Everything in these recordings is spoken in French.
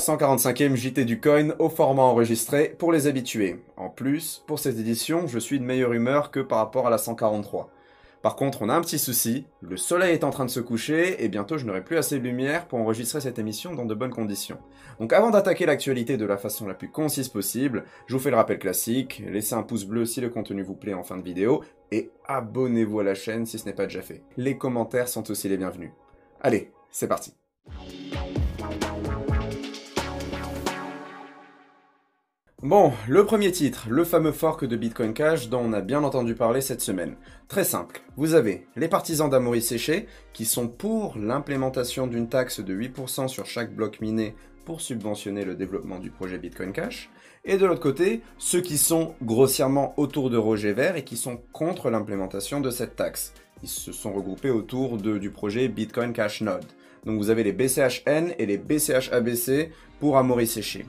145e JT du coin au format enregistré pour les habitués. En plus, pour cette édition, je suis de meilleure humeur que par rapport à la 143. Par contre, on a un petit souci, le soleil est en train de se coucher et bientôt je n'aurai plus assez de lumière pour enregistrer cette émission dans de bonnes conditions. Donc avant d'attaquer l'actualité de la façon la plus concise possible, je vous fais le rappel classique, laissez un pouce bleu si le contenu vous plaît en fin de vidéo et abonnez-vous à la chaîne si ce n'est pas déjà fait. Les commentaires sont aussi les bienvenus. Allez, c'est parti. Bon, le premier titre, le fameux fork de Bitcoin Cash dont on a bien entendu parler cette semaine. Très simple, vous avez les partisans d'Amory Séché qui sont pour l'implémentation d'une taxe de 8% sur chaque bloc miné pour subventionner le développement du projet Bitcoin Cash, et de l'autre côté, ceux qui sont grossièrement autour de Roger Vert et qui sont contre l'implémentation de cette taxe. Ils se sont regroupés autour du projet Bitcoin Cash Node. Donc vous avez les BCHN et les BCHABC pour Amory Séché.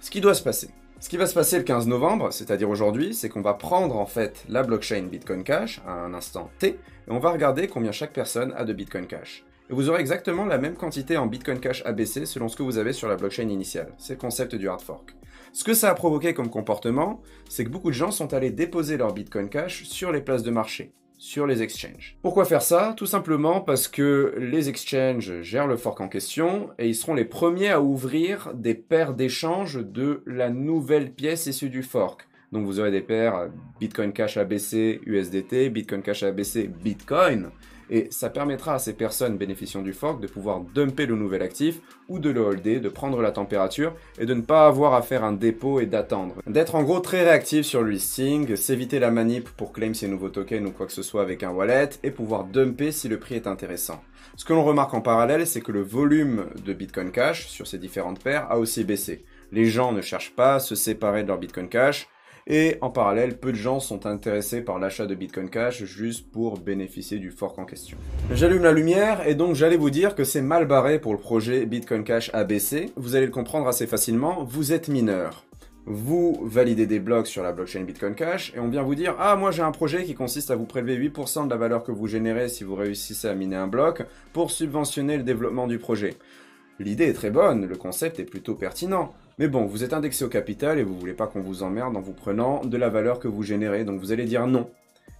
Ce qui doit se passer, ce qui va se passer le 15 novembre, c'est-à-dire aujourd'hui, c'est qu'on va prendre en fait la blockchain Bitcoin Cash à un instant T et on va regarder combien chaque personne a de Bitcoin Cash. Et vous aurez exactement la même quantité en Bitcoin Cash ABC selon ce que vous avez sur la blockchain initiale. C'est le concept du hard fork. Ce que ça a provoqué comme comportement, c'est que beaucoup de gens sont allés déposer leur Bitcoin Cash sur les places de marché sur les exchanges. Pourquoi faire ça? Tout simplement parce que les exchanges gèrent le fork en question et ils seront les premiers à ouvrir des paires d'échanges de la nouvelle pièce issue du fork. Donc vous aurez des paires Bitcoin Cash ABC USDT, Bitcoin Cash ABC Bitcoin et ça permettra à ces personnes bénéficiant du fork de pouvoir dumper le nouvel actif ou de le holder, de prendre la température et de ne pas avoir à faire un dépôt et d'attendre. D'être en gros très réactif sur le listing, s'éviter la manip pour claim ses nouveaux tokens ou quoi que ce soit avec un wallet et pouvoir dumper si le prix est intéressant. Ce que l'on remarque en parallèle, c'est que le volume de Bitcoin Cash sur ces différentes paires a aussi baissé. Les gens ne cherchent pas à se séparer de leur Bitcoin Cash, et en parallèle, peu de gens sont intéressés par l'achat de Bitcoin Cash juste pour bénéficier du fork en question. J'allume la lumière et donc j'allais vous dire que c'est mal barré pour le projet Bitcoin Cash ABC. Vous allez le comprendre assez facilement, vous êtes mineur. Vous validez des blocs sur la blockchain Bitcoin Cash et on vient vous dire Ah, moi j'ai un projet qui consiste à vous prélever 8% de la valeur que vous générez si vous réussissez à miner un bloc pour subventionner le développement du projet. L'idée est très bonne, le concept est plutôt pertinent. Mais bon, vous êtes indexé au capital et vous voulez pas qu'on vous emmerde en vous prenant de la valeur que vous générez, donc vous allez dire non.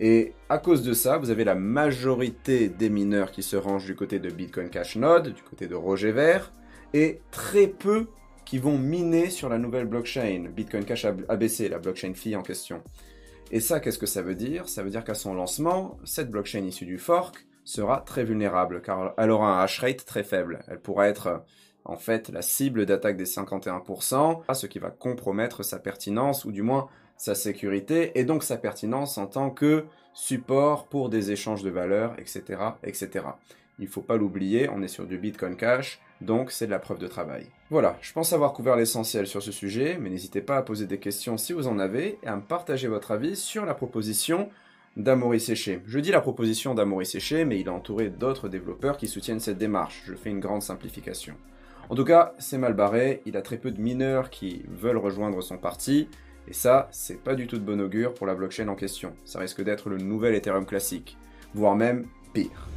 Et à cause de ça, vous avez la majorité des mineurs qui se rangent du côté de Bitcoin Cash Node, du côté de Roger Vert, et très peu qui vont miner sur la nouvelle blockchain, Bitcoin Cash ABC, la blockchain fille en question. Et ça, qu'est-ce que ça veut dire? Ça veut dire qu'à son lancement, cette blockchain issue du fork sera très vulnérable, car elle aura un hash rate très faible. Elle pourra être en fait la cible d'attaque des 51%, ce qui va compromettre sa pertinence ou du moins sa sécurité et donc sa pertinence en tant que support pour des échanges de valeurs, etc. etc. Il ne faut pas l'oublier, on est sur du Bitcoin Cash, donc c'est de la preuve de travail. Voilà, je pense avoir couvert l'essentiel sur ce sujet, mais n'hésitez pas à poser des questions si vous en avez et à me partager votre avis sur la proposition d'Amory Séché. Je dis la proposition d'Amory Séché, mais il est entouré d'autres développeurs qui soutiennent cette démarche. Je fais une grande simplification. En tout cas, c'est mal barré, il a très peu de mineurs qui veulent rejoindre son parti, et ça, c'est pas du tout de bon augure pour la blockchain en question. Ça risque d'être le nouvel Ethereum classique, voire même pire.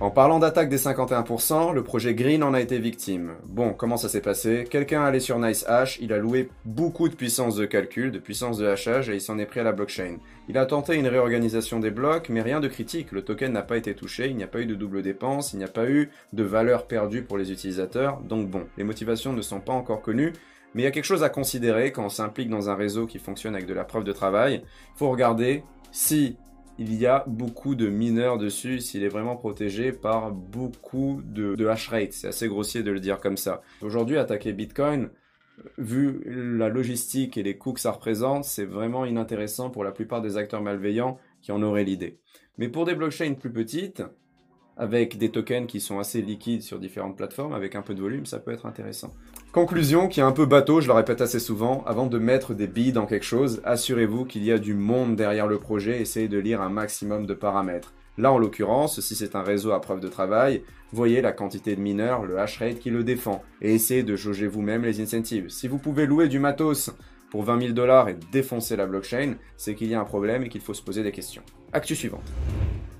En parlant d'attaque des 51%, le projet Green en a été victime. Bon, comment ça s'est passé? Quelqu'un allé sur NiceHash, il a loué beaucoup de puissance de calcul, de puissance de hachage, et il s'en est pris à la blockchain. Il a tenté une réorganisation des blocs, mais rien de critique. Le token n'a pas été touché, il n'y a pas eu de double dépense, il n'y a pas eu de valeur perdue pour les utilisateurs. Donc bon, les motivations ne sont pas encore connues, mais il y a quelque chose à considérer quand on s'implique dans un réseau qui fonctionne avec de la preuve de travail. Il faut regarder si il y a beaucoup de mineurs dessus s'il est vraiment protégé par beaucoup de, de hash rate. C'est assez grossier de le dire comme ça. Aujourd'hui, attaquer Bitcoin, vu la logistique et les coûts que ça représente, c'est vraiment inintéressant pour la plupart des acteurs malveillants qui en auraient l'idée. Mais pour des blockchains plus petites, avec des tokens qui sont assez liquides sur différentes plateformes, avec un peu de volume, ça peut être intéressant. Conclusion qui est un peu bateau, je le répète assez souvent, avant de mettre des billes dans quelque chose, assurez-vous qu'il y a du monde derrière le projet, essayez de lire un maximum de paramètres. Là en l'occurrence, si c'est un réseau à preuve de travail, voyez la quantité de mineurs, le hash rate qui le défend, et essayez de jauger vous-même les incentives. Si vous pouvez louer du matos pour 20 000 dollars et défoncer la blockchain, c'est qu'il y a un problème et qu'il faut se poser des questions. Actu suivante.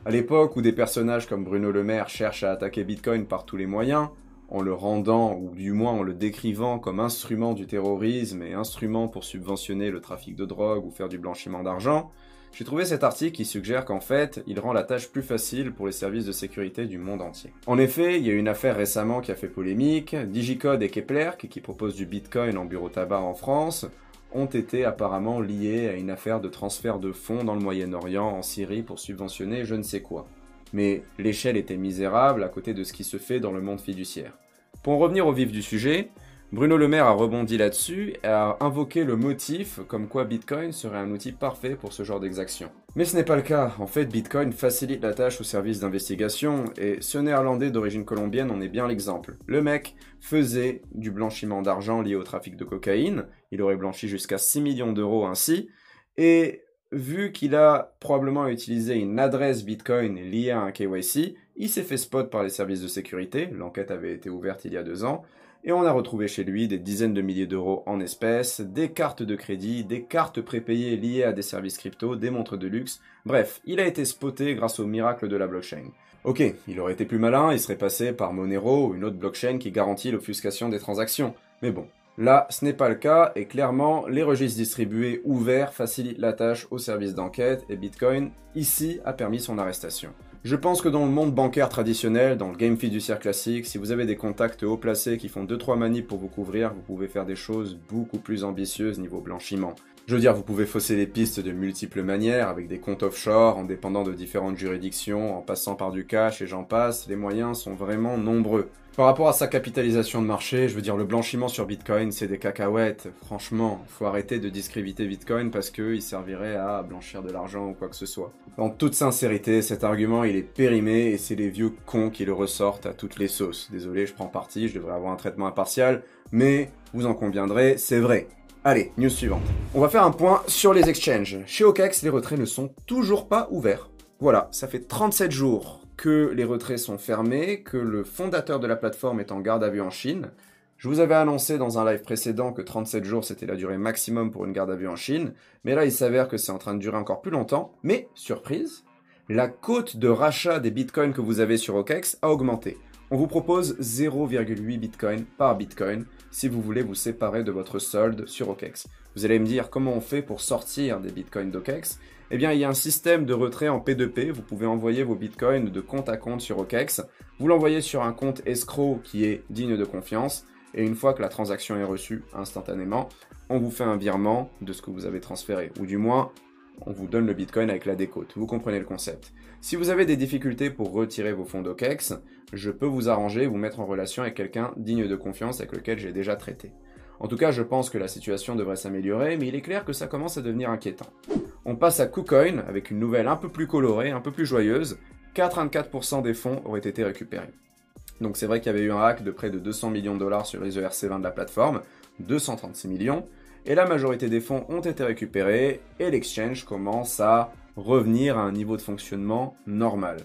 À l'époque où des personnages comme Bruno Le Maire cherchent à attaquer Bitcoin par tous les moyens, en le rendant, ou du moins en le décrivant comme instrument du terrorisme et instrument pour subventionner le trafic de drogue ou faire du blanchiment d'argent, j'ai trouvé cet article qui suggère qu'en fait, il rend la tâche plus facile pour les services de sécurité du monde entier. En effet, il y a une affaire récemment qui a fait polémique, Digicode et Kepler, qui, proposent du Bitcoin en bureau tabac en France, ont été apparemment liés à une affaire de transfert de fonds dans le Moyen-Orient, en Syrie, pour subventionner je ne sais quoi. Mais l'échelle était misérable à côté de ce qui se fait dans le monde fiduciaire. Pour en revenir au vif du sujet, Bruno Le Maire a rebondi là-dessus et a invoqué le motif comme quoi Bitcoin serait un outil parfait pour ce genre d'exaction. Mais ce n'est pas le cas. En fait, Bitcoin facilite la tâche aux services d'investigation et ce néerlandais d'origine colombienne en est bien l'exemple. Le mec faisait du blanchiment d'argent lié au trafic de cocaïne. Il aurait blanchi jusqu'à 6 millions d'euros ainsi. Et vu qu'il a probablement utilisé une adresse Bitcoin liée à un KYC, il s'est fait spot par les services de sécurité. L'enquête avait été ouverte il y a deux ans et on a retrouvé chez lui des dizaines de milliers d'euros en espèces, des cartes de crédit, des cartes prépayées liées à des services crypto, des montres de luxe, bref, il a été spoté grâce au miracle de la blockchain. Ok, il aurait été plus malin, il serait passé par Monero, une autre blockchain qui garantit l'obfuscation des transactions. Mais bon, là, ce n'est pas le cas, et clairement, les registres distribués ouverts facilitent la tâche aux services d'enquête, et Bitcoin, ici, a permis son arrestation. Je pense que dans le monde bancaire traditionnel, dans le game fiduciaire classique, si vous avez des contacts haut placés qui font 2-3 manips pour vous couvrir, vous pouvez faire des choses beaucoup plus ambitieuses niveau blanchiment. Je veux dire, vous pouvez fausser les pistes de multiples manières, avec des comptes offshore, en dépendant de différentes juridictions, en passant par du cash et j'en passe, les moyens sont vraiment nombreux. Par rapport à sa capitalisation de marché, je veux dire, le blanchiment sur Bitcoin, c'est des cacahuètes. Franchement, faut arrêter de discréditer Bitcoin parce qu'il servirait à blanchir de l'argent ou quoi que ce soit. En toute sincérité, cet argument, il est périmé et c'est les vieux cons qui le ressortent à toutes les sauces. Désolé, je prends parti, je devrais avoir un traitement impartial, mais vous en conviendrez, c'est vrai. Allez, news suivante. On va faire un point sur les exchanges. Chez OKEx, les retraits ne sont toujours pas ouverts. Voilà, ça fait 37 jours que les retraits sont fermés, que le fondateur de la plateforme est en garde à vue en Chine. Je vous avais annoncé dans un live précédent que 37 jours c'était la durée maximum pour une garde à vue en Chine, mais là il s'avère que c'est en train de durer encore plus longtemps. Mais, surprise, la cote de rachat des bitcoins que vous avez sur OKEx a augmenté. On vous propose 0,8 bitcoin par bitcoin si vous voulez vous séparer de votre solde sur OKEx. Vous allez me dire comment on fait pour sortir des bitcoins d'OKEx eh bien, il y a un système de retrait en P2P. Vous pouvez envoyer vos bitcoins de compte à compte sur OKEx. Vous l'envoyez sur un compte escroc qui est digne de confiance. Et une fois que la transaction est reçue instantanément, on vous fait un virement de ce que vous avez transféré. Ou du moins, on vous donne le bitcoin avec la décote. Vous comprenez le concept. Si vous avez des difficultés pour retirer vos fonds d'OKEx, je peux vous arranger, vous mettre en relation avec quelqu'un digne de confiance avec lequel j'ai déjà traité. En tout cas, je pense que la situation devrait s'améliorer, mais il est clair que ça commence à devenir inquiétant. On passe à KuCoin avec une nouvelle un peu plus colorée, un peu plus joyeuse. 84% des fonds auraient été récupérés. Donc c'est vrai qu'il y avait eu un hack de près de 200 millions de dollars sur les ERC20 de la plateforme, 236 millions, et la majorité des fonds ont été récupérés, et l'exchange commence à revenir à un niveau de fonctionnement normal.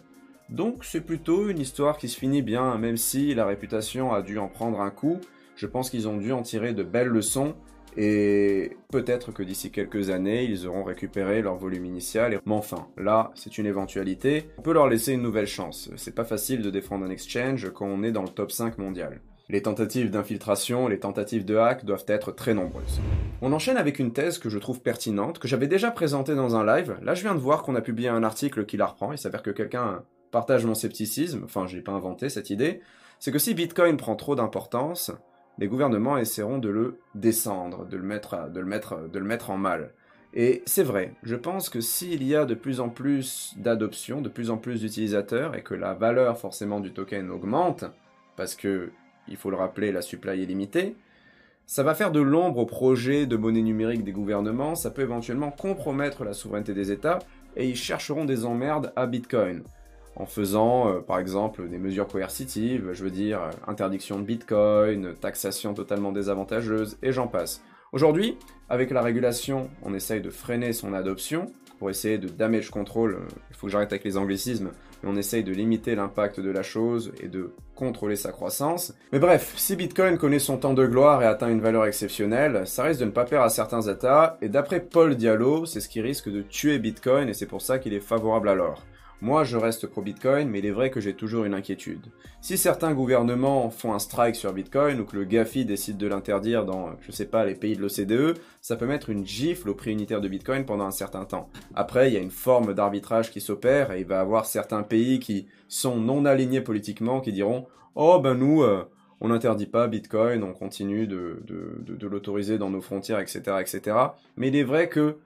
Donc c'est plutôt une histoire qui se finit bien, même si la réputation a dû en prendre un coup, je pense qu'ils ont dû en tirer de belles leçons et peut-être que d'ici quelques années, ils auront récupéré leur volume initial. Mais enfin, là, c'est une éventualité. On peut leur laisser une nouvelle chance. C'est pas facile de défendre un exchange quand on est dans le top 5 mondial. Les tentatives d'infiltration, les tentatives de hack doivent être très nombreuses. On enchaîne avec une thèse que je trouve pertinente, que j'avais déjà présentée dans un live. Là, je viens de voir qu'on a publié un article qui la reprend. Il s'avère que quelqu'un partage mon scepticisme. Enfin, j'ai pas inventé cette idée. C'est que si Bitcoin prend trop d'importance, les gouvernements essaieront de le descendre, de le mettre, de le mettre, de le mettre en mal. Et c'est vrai, je pense que s'il y a de plus en plus d'adoption, de plus en plus d'utilisateurs, et que la valeur forcément du token augmente, parce que, il faut le rappeler, la supply est limitée, ça va faire de l'ombre au projet de monnaie numérique des gouvernements, ça peut éventuellement compromettre la souveraineté des États, et ils chercheront des emmerdes à Bitcoin. En faisant euh, par exemple des mesures coercitives, je veux dire euh, interdiction de Bitcoin, taxation totalement désavantageuse, et j'en passe. Aujourd'hui, avec la régulation, on essaye de freiner son adoption pour essayer de damage control, euh, il faut que j'arrête avec les anglicismes, mais on essaye de limiter l'impact de la chose et de contrôler sa croissance. Mais bref, si Bitcoin connaît son temps de gloire et atteint une valeur exceptionnelle, ça risque de ne pas plaire à certains États, et d'après Paul Diallo, c'est ce qui risque de tuer Bitcoin et c'est pour ça qu'il est favorable à l'or. Moi, je reste pro Bitcoin, mais il est vrai que j'ai toujours une inquiétude. Si certains gouvernements font un strike sur Bitcoin ou que le GAFI décide de l'interdire dans, je sais pas, les pays de l'OCDE, ça peut mettre une gifle au prix unitaire de Bitcoin pendant un certain temps. Après, il y a une forme d'arbitrage qui s'opère et il va y avoir certains pays qui sont non alignés politiquement qui diront, oh ben nous, euh, on n'interdit pas Bitcoin, on continue de, de l'autoriser dans nos frontières, etc., etc. Mais il est vrai que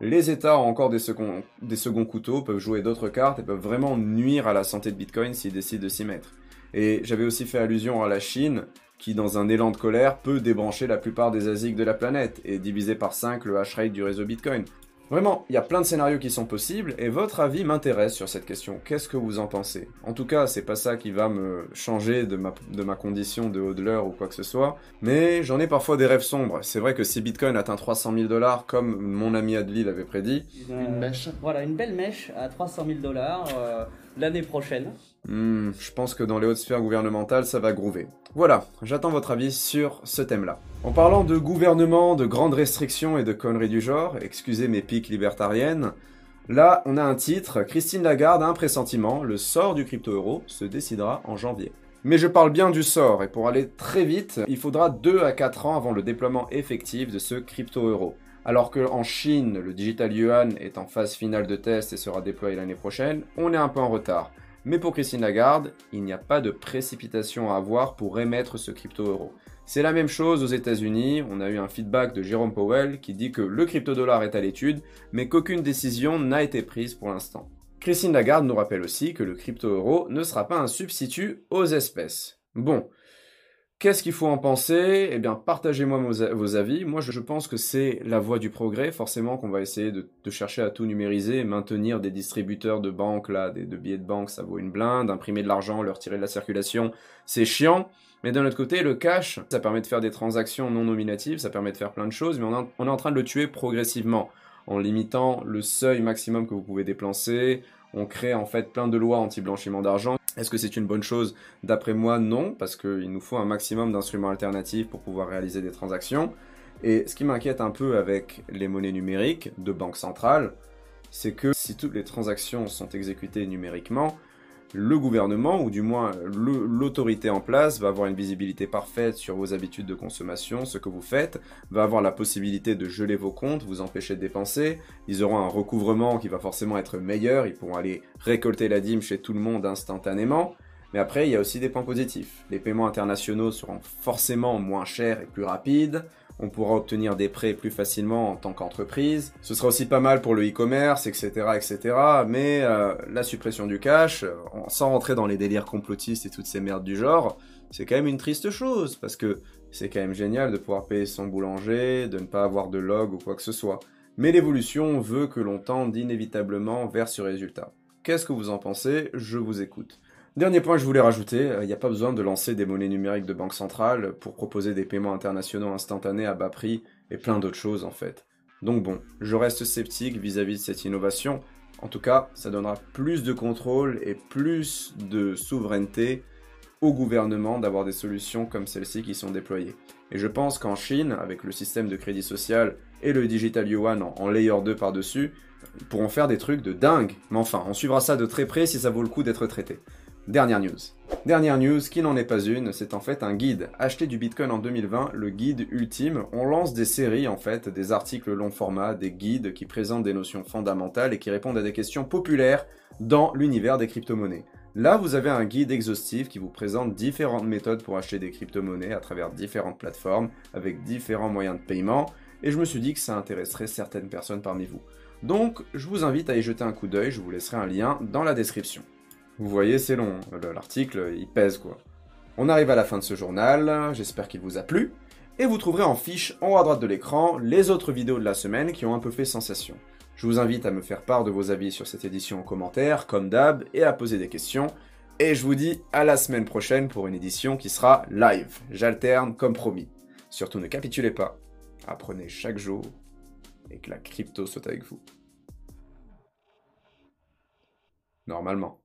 les États ont encore des seconds, couteaux, peuvent jouer d'autres cartes et peuvent vraiment nuire à la santé de Bitcoin s'ils décident de s'y mettre. Et j'avais aussi fait allusion à la Chine, qui dans un élan de colère peut débrancher la plupart des ASIC de la planète et diviser par 5 le hash rate du réseau Bitcoin. Vraiment, il y a plein de scénarios qui sont possibles et votre avis m'intéresse sur cette question. Qu'est-ce que vous en pensez? En tout cas, c'est pas ça qui va me changer de ma, de ma condition de hodler ou quoi que ce soit, mais j'en ai parfois des rêves sombres. C'est vrai que si Bitcoin atteint 300 000 dollars, comme mon ami Adli l'avait prédit, une mèche. Voilà, une belle mèche à 300 000 dollars euh, l'année prochaine. Hmm, je pense que dans les hautes sphères gouvernementales, ça va groover. Voilà, j'attends votre avis sur ce thème-là. En parlant de gouvernement, de grandes restrictions et de conneries du genre, excusez mes piques libertariennes, là on a un titre, Christine Lagarde a un pressentiment, le sort du crypto-euro se décidera en janvier. Mais je parle bien du sort, et pour aller très vite, il faudra 2 à 4 ans avant le déploiement effectif de ce crypto-euro. Alors qu'en Chine, le digital yuan est en phase finale de test et sera déployé l'année prochaine, on est un peu en retard. Mais pour Christine Lagarde, il n'y a pas de précipitation à avoir pour émettre ce crypto-euro. C'est la même chose aux États-Unis. On a eu un feedback de Jérôme Powell qui dit que le crypto-dollar est à l'étude, mais qu'aucune décision n'a été prise pour l'instant. Christine Lagarde nous rappelle aussi que le crypto-euro ne sera pas un substitut aux espèces. Bon, Qu'est-ce qu'il faut en penser? Eh bien, partagez-moi vos avis. Moi, je pense que c'est la voie du progrès. Forcément qu'on va essayer de, chercher à tout numériser, maintenir des distributeurs de banques, là, des, de billets de banque, ça vaut une blinde. Imprimer de l'argent, le retirer de la circulation, c'est chiant. Mais d'un autre côté, le cash, ça permet de faire des transactions non nominatives, ça permet de faire plein de choses, mais on est en train de le tuer progressivement en limitant le seuil maximum que vous pouvez déplacer. On crée en fait plein de lois anti-blanchiment d'argent est-ce que c'est une bonne chose? D'après moi, non, parce qu'il nous faut un maximum d'instruments alternatifs pour pouvoir réaliser des transactions. Et ce qui m'inquiète un peu avec les monnaies numériques de banque centrale, c'est que si toutes les transactions sont exécutées numériquement, le gouvernement, ou du moins l'autorité en place, va avoir une visibilité parfaite sur vos habitudes de consommation, ce que vous faites, va avoir la possibilité de geler vos comptes, vous empêcher de dépenser, ils auront un recouvrement qui va forcément être meilleur, ils pourront aller récolter la dîme chez tout le monde instantanément, mais après, il y a aussi des points positifs. Les paiements internationaux seront forcément moins chers et plus rapides on pourra obtenir des prêts plus facilement en tant qu'entreprise. Ce sera aussi pas mal pour le e-commerce, etc., etc. Mais euh, la suppression du cash, sans rentrer dans les délires complotistes et toutes ces merdes du genre, c'est quand même une triste chose parce que c'est quand même génial de pouvoir payer son boulanger, de ne pas avoir de log ou quoi que ce soit. Mais l'évolution veut que l'on tende inévitablement vers ce résultat. Qu'est-ce que vous en pensez? Je vous écoute. Dernier point que je voulais rajouter, il euh, n'y a pas besoin de lancer des monnaies numériques de banque centrale pour proposer des paiements internationaux instantanés à bas prix et plein d'autres choses en fait. Donc bon, je reste sceptique vis-à-vis de cette innovation. En tout cas, ça donnera plus de contrôle et plus de souveraineté au gouvernement d'avoir des solutions comme celles-ci qui sont déployées. Et je pense qu'en Chine, avec le système de crédit social et le digital yuan en, en layer 2 par-dessus, pourront faire des trucs de dingue. Mais enfin, on suivra ça de très près si ça vaut le coup d'être traité. Dernière news. Dernière news qui n'en est pas une, c'est en fait un guide. Acheter du Bitcoin en 2020, le guide ultime. On lance des séries en fait, des articles long format, des guides qui présentent des notions fondamentales et qui répondent à des questions populaires dans l'univers des crypto-monnaies. Là, vous avez un guide exhaustif qui vous présente différentes méthodes pour acheter des crypto-monnaies à travers différentes plateformes avec différents moyens de paiement et je me suis dit que ça intéresserait certaines personnes parmi vous. Donc, je vous invite à y jeter un coup d'œil, je vous laisserai un lien dans la description. Vous voyez, c'est long, l'article, il pèse quoi. On arrive à la fin de ce journal, j'espère qu'il vous a plu, et vous trouverez en fiche en haut à droite de l'écran les autres vidéos de la semaine qui ont un peu fait sensation. Je vous invite à me faire part de vos avis sur cette édition en commentaire, comme d'hab, et à poser des questions. Et je vous dis à la semaine prochaine pour une édition qui sera live. J'alterne comme promis. Surtout ne capitulez pas, apprenez chaque jour, et que la crypto soit avec vous. Normalement.